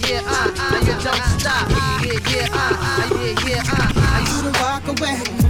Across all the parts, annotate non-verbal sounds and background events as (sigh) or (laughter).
yeah, yeah, ah, ah, you don't stop. Yeah, yeah, ah, ah, yeah, yeah, ah, ah, you don't walk away.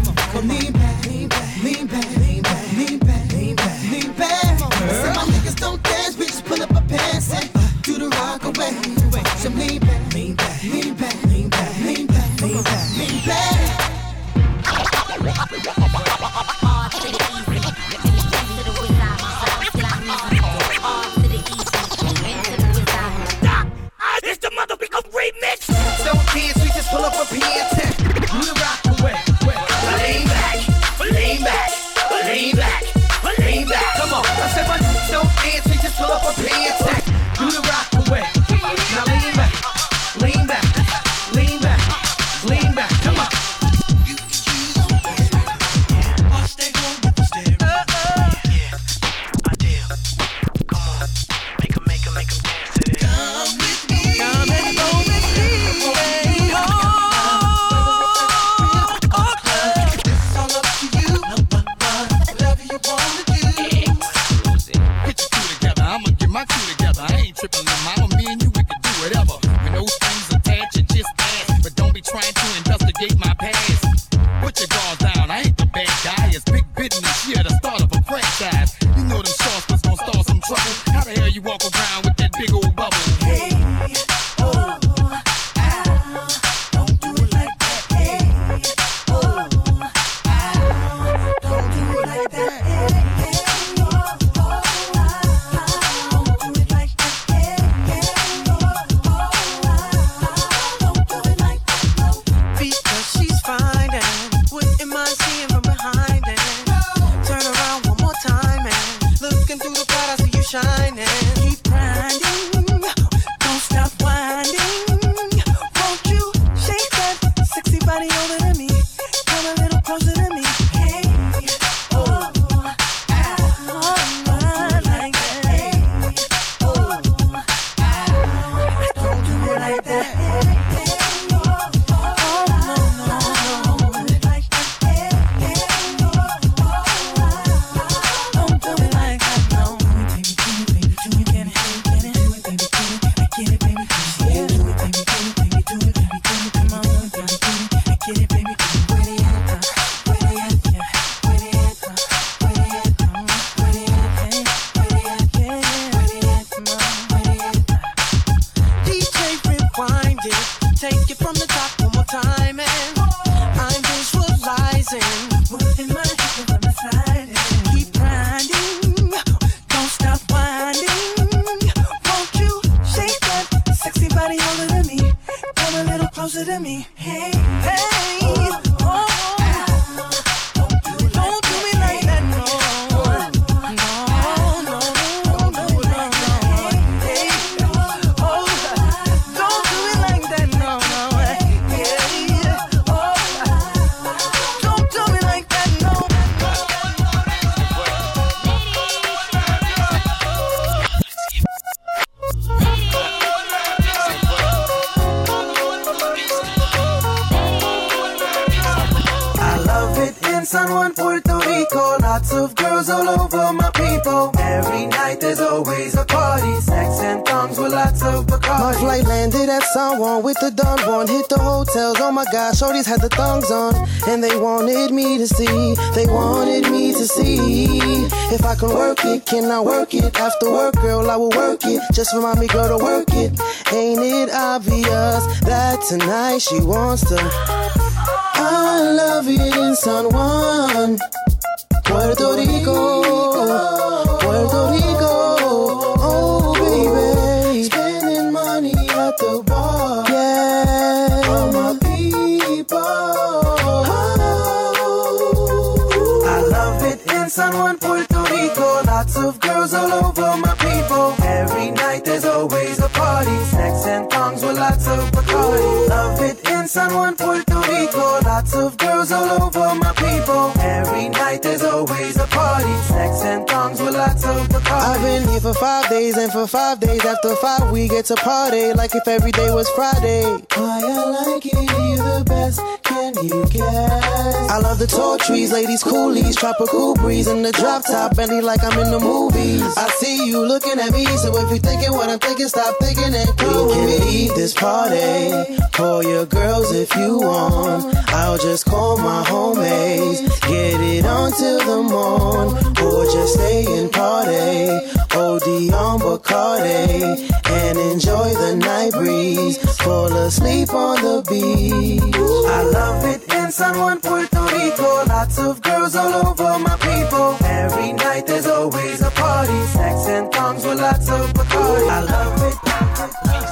had the thongs on, and they wanted me to see. They wanted me to see if I can work it. Can I work it? After work, girl, I will work it. Just remind me, girl, to work it. Ain't it obvious that tonight she wants to? I love it in San Juan, Puerto Rico. Lots of Bacardi. Love it in San Juan, Puerto Rico. Lots of girls all over my people. Every night there's always a party. Sex and thongs with lots of Bacardi. I've been here for five days, and for five days after five, we get to party like if every day was Friday. Why I like it here the best, can you guess? I love the tall trees, ladies, coolies, tropical breeze, and the drop top belly like I'm in the movies. I see you looking at me, so if you're thinking what I'm thinking, stop thinking and come we can leave this party. Call your girls if you want. I'll just call my homies, get it on till the morn, or just stay and party. OD on Bacardi and enjoy the night breeze. Fall asleep on the beach. I love it in San Juan, Puerto Rico. Lots of girls all over my people. Every night there's always a party. Sex and thongs with lots of Bacardi. I love it.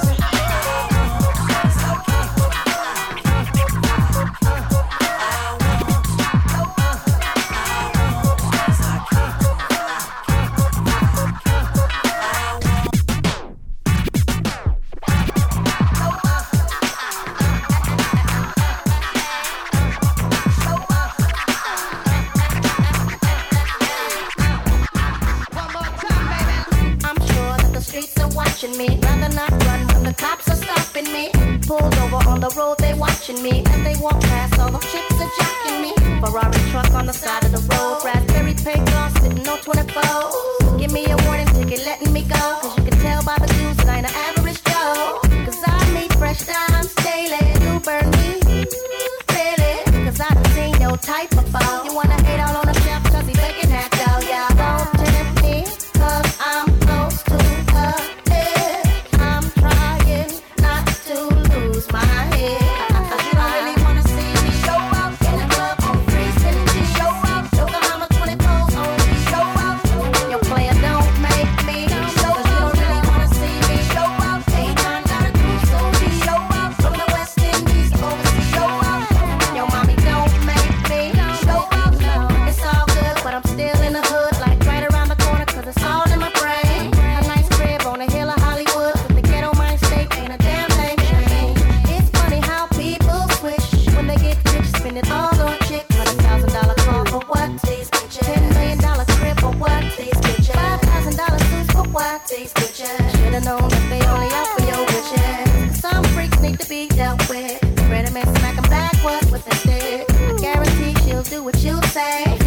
Do what you say.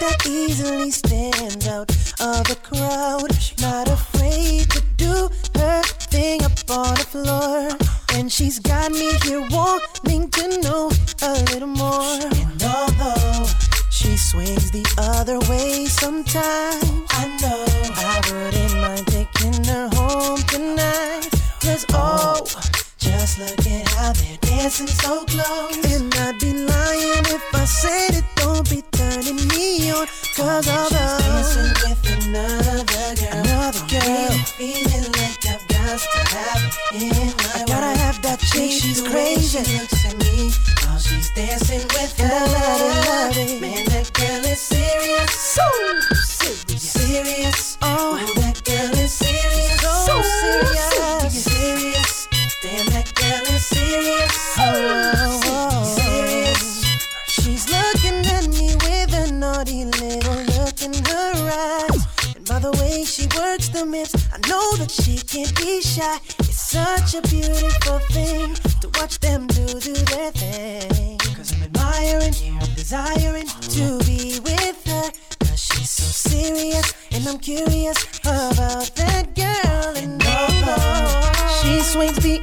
That easily stands out of the crowd. Not afraid to do her thing up on the floor. And she's got me here wanting to know a little more. And although she swings the other way sometimes, I know I wouldn't mind taking her home tonight. Cause oh, just look at how they're dancing so close. Cause although she's dancing with another girl, another girl, feeling like I've got to have in my I gotta have that chick. She's crazy. She looks at me while she's dancing with and I love love it. Man, I know that she can't be shy. It's such a beautiful thing to watch them do do their thing. Cause I'm admiring, desiring to be with her. Cause she's so serious, and I'm curious about that girl. And oh, oh she swings the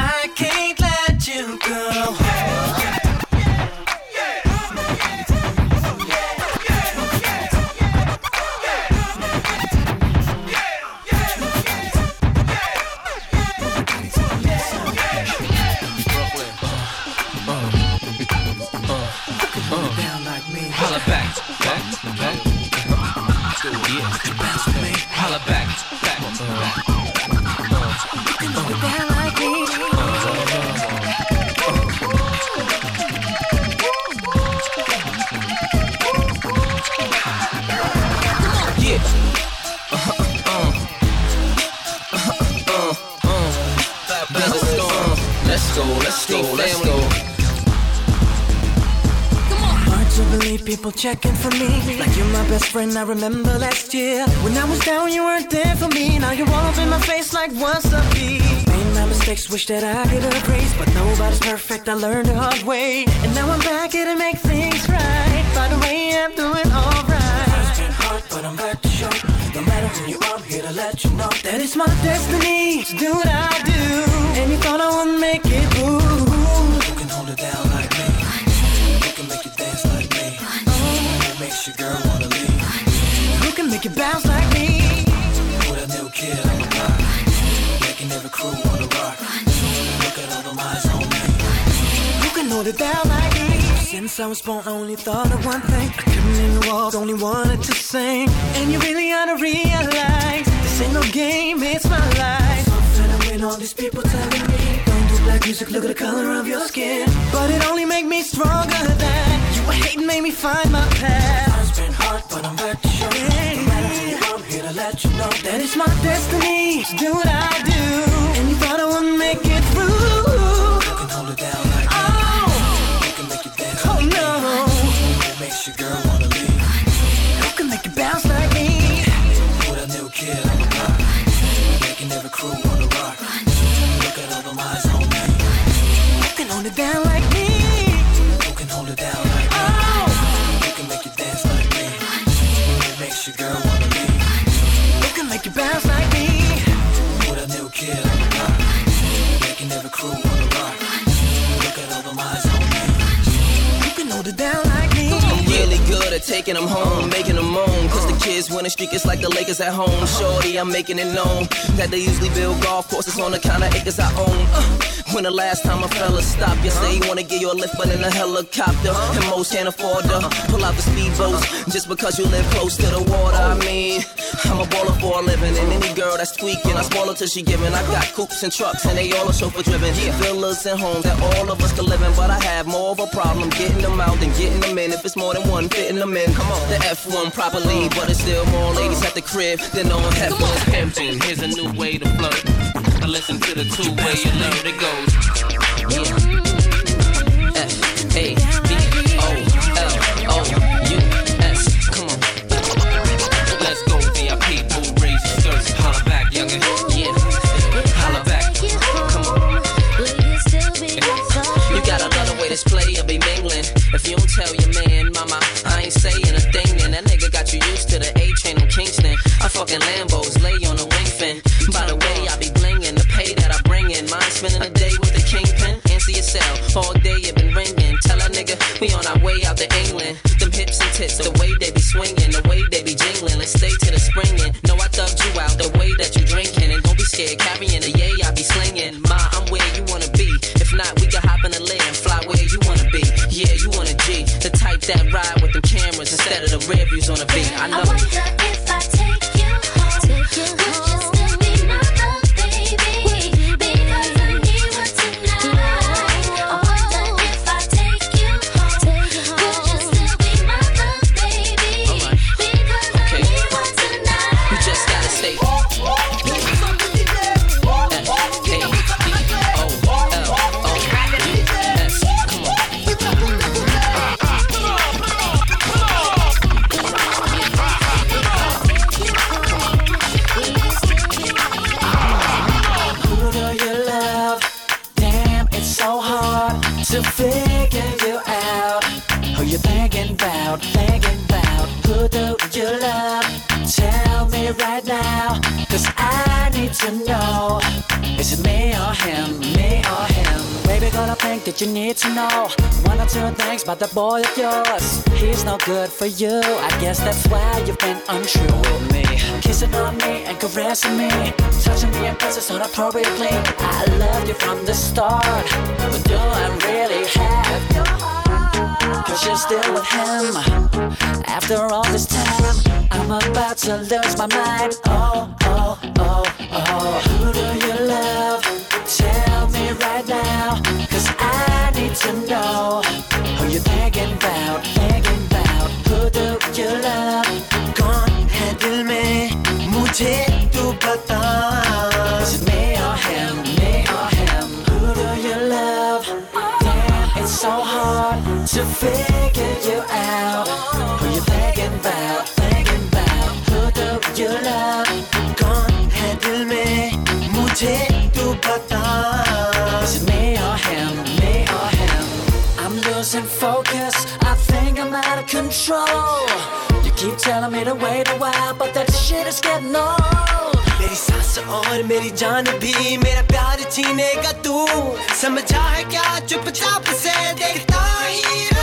I can't checking for me. Like you're my best friend, I remember last year. When I was down, you weren't there for me. Now you're all up in my face like what's up, B? Made my mistakes, wish that I could have grace. But nobody's perfect, I learned the hard way. And now I'm back here to make things right. By the way, I'm doing alright. It's been hard, but I'm back to show. No matter who you are, I'm here to let you know that it's my destiny to do what I do. And you thought I wouldn't make it, ooh. Make it bounce like me? With a new kid on the block. Making every crew wanna rock. Look at all the eyes on me. Who can hold it down like me? Since I was born, I only thought of one thing. I couldn't even walk, only wanted to sing. And you really ought to realize this ain't no game, it's my life. Something I win all these people telling me. Don't do black music, look at the color of your skin. But it only make me stronger than you were hating, made me find my path. It's been hard, but I'm back to show. No matter who you are, I'm here to let you know that it's my destiny to do what I do. And you thought I wouldn't make it through. You can hold it down like oh. You can make it dance oh, like no. What makes your girl wanna leave? Who can make it bounce like me? With a new kid on the block. Making every crew taking them home, making them moan. Cause the kids winning streak is like the Lakers at home. Shorty, I'm making it known that they usually build golf courses on the kind of acres I own. Uh, when the last time a fella stopped you, say he wanna give you a lift, but in a helicopter. And most can't afford to pull out the speedboats just because you live close to the water. I mean, I'm a baller for a living. And any girl that's tweaking, I spoil her till she giving. I got coops and trucks, and they all are chauffeur driven. Villas and homes that all of us can live in. But I have more of a problem getting them out than getting them in. If it's more than one, fitting them in. Come on, the F1 properly, but it's still more ladies at the crib than on headphones. Pimpin', here's a new way to flirt. Listen to the two way you learn it goes. Yeah. That boy of yours. He's no good for you. I guess that's why you've been untrue with me. Kissing on me and caressing me, touching me and kisses inappropriately. I loved you from the start, but do I really have your heart? Cause you're still with him. After all this time, I'm about to lose my mind. Oh, oh, oh, oh. Who do you love? Tell me right now. Cause I need to know begging about, begging about love me. Me Who do you love? Damn, it's so hard to figure you out. control. You keep telling me to wait a while, but that shit is getting old. मेरी सांस और मेरी जान भी मेरा प्यार छीनेगा तू समझा है क्या चुपचाप से देखता ही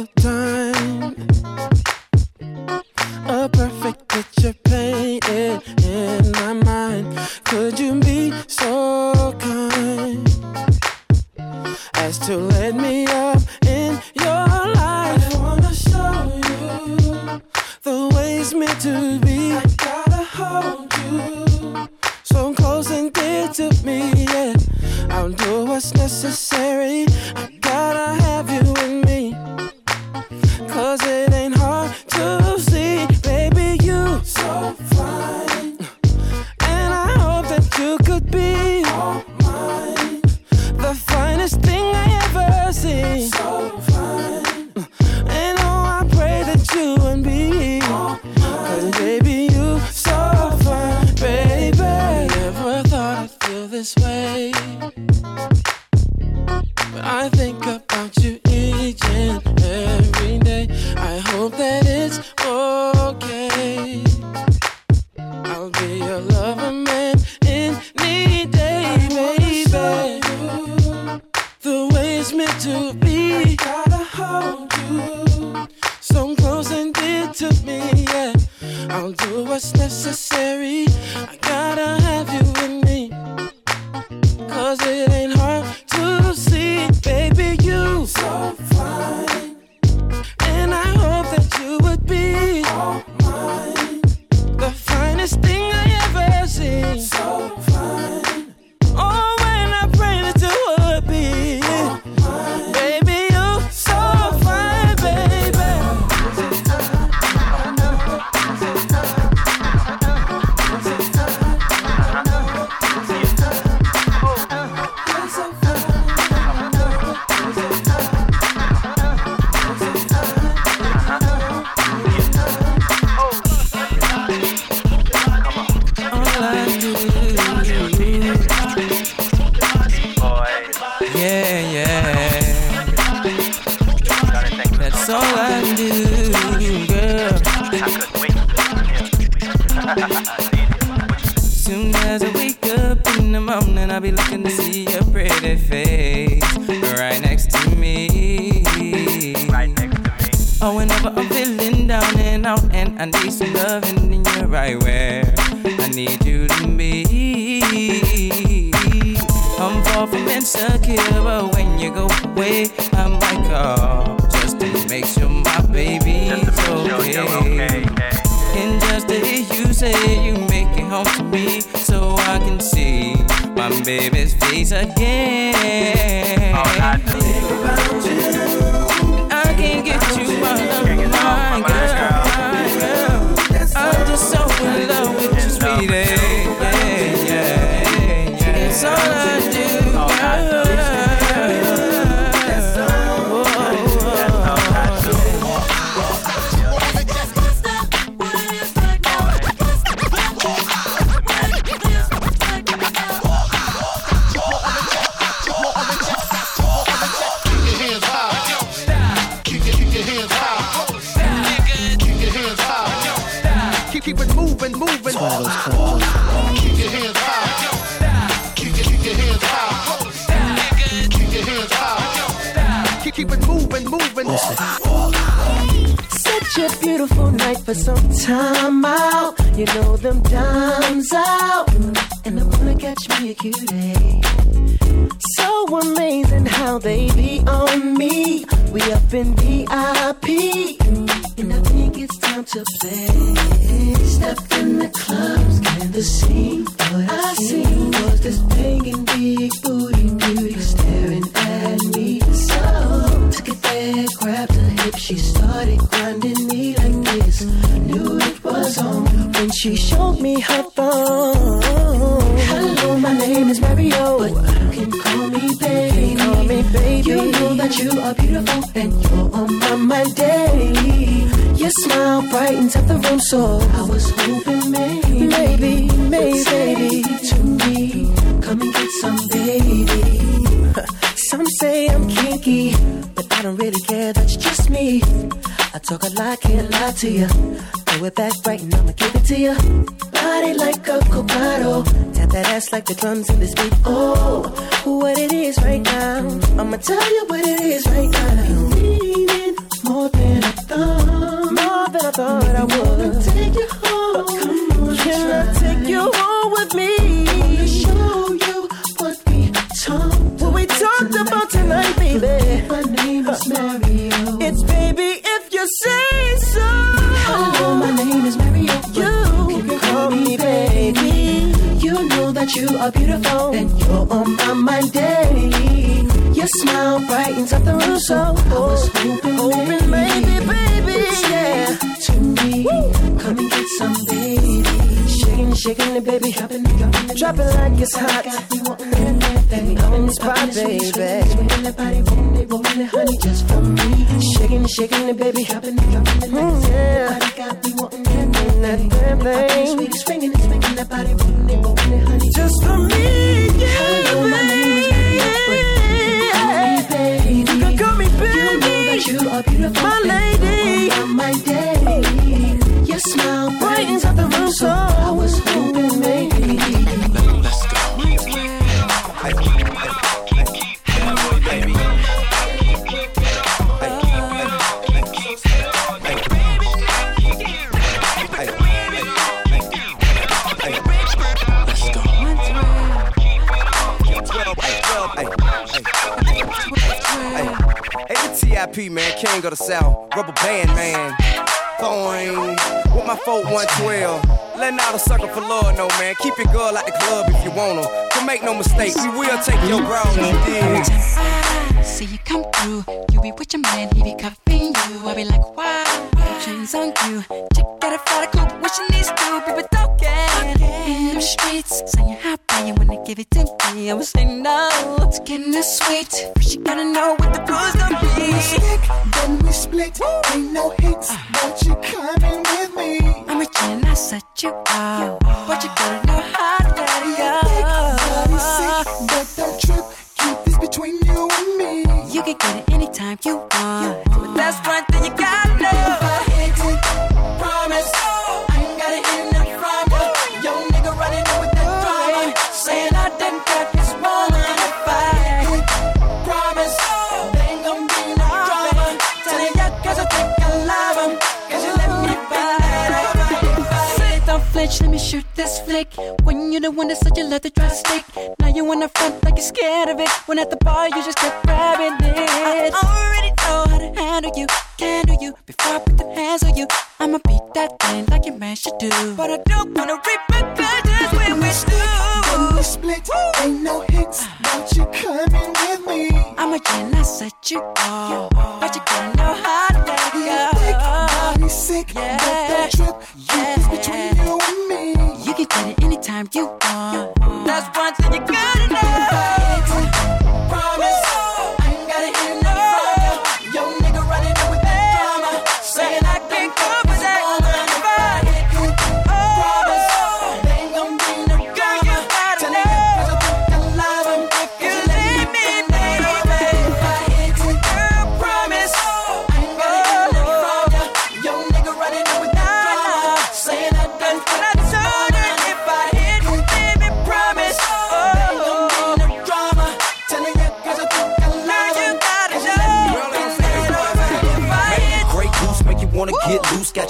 never done I need some loving and you're right where I need you to be. I'm far from insecure, but when you go away, I'm like, oh, just to make sure my baby's okay. Sure okay. And just to hear you say you make it home to me, so I can see my baby's face again. All I think about you, I can't get you. in love with you, sweetie. Yeah, yeah, yeah. It's all So took it there, grabbed her hip, she started grinding me like this. Knew it was on when she showed me her phone. Hello, my name is Mario, but you can call me baby. Call me baby. You know that you are beautiful and you're on my mind daily. Your smile brightens up the room, so I was hoping maybe, maybe, maybe, to me, come and get some baby. (laughs) Some say I'm kinky, but I don't really care, that's just me. I talk a lot, can't lie to you. Throw it back right and I'ma give it to you. Body like a cocado. Tap that ass like the drums in this beat. Oh, what it is right now. I'ma tell you what it is right now. You it more than I thought. More than I thought I would. Take you home. Come on, Can I tonight, baby. My name is Mario. It's baby if you say so. Hello, my name is Mario. You can call me baby. You know that you are beautiful and you're on my mind daily. Your smile brightens up the room, so I was hoping, hoping maybe, baby, yeah. To me, come and get baby. Shaking, shaking it, baby, dropping it, drop it like it's hot. On the spot, baby. Swinging that body, rolling it, rolling it, just for me. Shaking, shaking it, baby, dropping it, dropping it, yeah. Just for me. Yeah, Hello, my name is Mario, you can call me baby. You know that you are beautiful, my lady. My day, your smile brightens up the room, so TIP, man, king of the South, rubber band, man. Boing, with my 4112. Letting out a sucker for love, no, man. Keep your girl at the club if you want her. But make no mistake, we will take your brown, you dig? See you come through. You be with your man, he be cuffing you. I be like, wow, chains on you. Chick got a fat cook, what she needs to be with talking. In the streets, saying happy, you wanna give it to me, I was saying no. It's getting this sweet, but she gotta know what the rules gonna be. We stick, Then we split, ain't no hits, uh. but you coming with me. I'm a gin, I set you up, but you gotta know how can get it anytime you want, Say let me shoot this flick. When you're the one that said you love to try to stick. Now you in the front like you're scared of it. When at the bar you just kept grabbing it. I already know how to handle you, handle you. Before I put the hands on you, I'ma beat that thing like your man should do. But I don't wanna repercussions when we Then we do. split, ain't no hits, but you coming with me. I'm a gin, I set you off. But you gotta know how to let go. body sick, but don't trip, keep this between anytime you want. That's one thing you gotta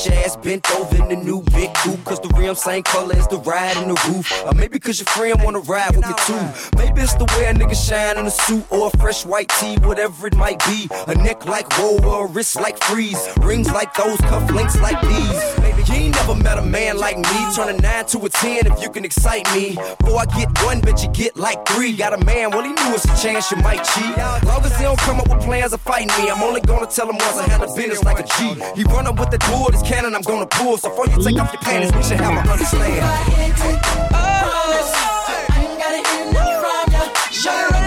got your ass bent over in the new big coupe. Cause the rim same color as the ride and the roof. Or maybe cause your friend wanna ride with me too. Maybe it's the way a nigga shine in a suit or a fresh white tee, whatever it might be. A neck like roll or a wrist like freeze. Rings like those, cuff links like these. Maybe you ain't never met a man like me. Turn a 9 to a 10 if you can excite me. Before I get one, bet you get like three. Got a man, well, he knew it's a chance you might cheat. Long as he don't come up with plans of fighting me, I'm only gonna tell him once I had a business like a G. He run up with the door, this cannon I'm gonna pull. So before you take off your panties, we should have an understand. Sick.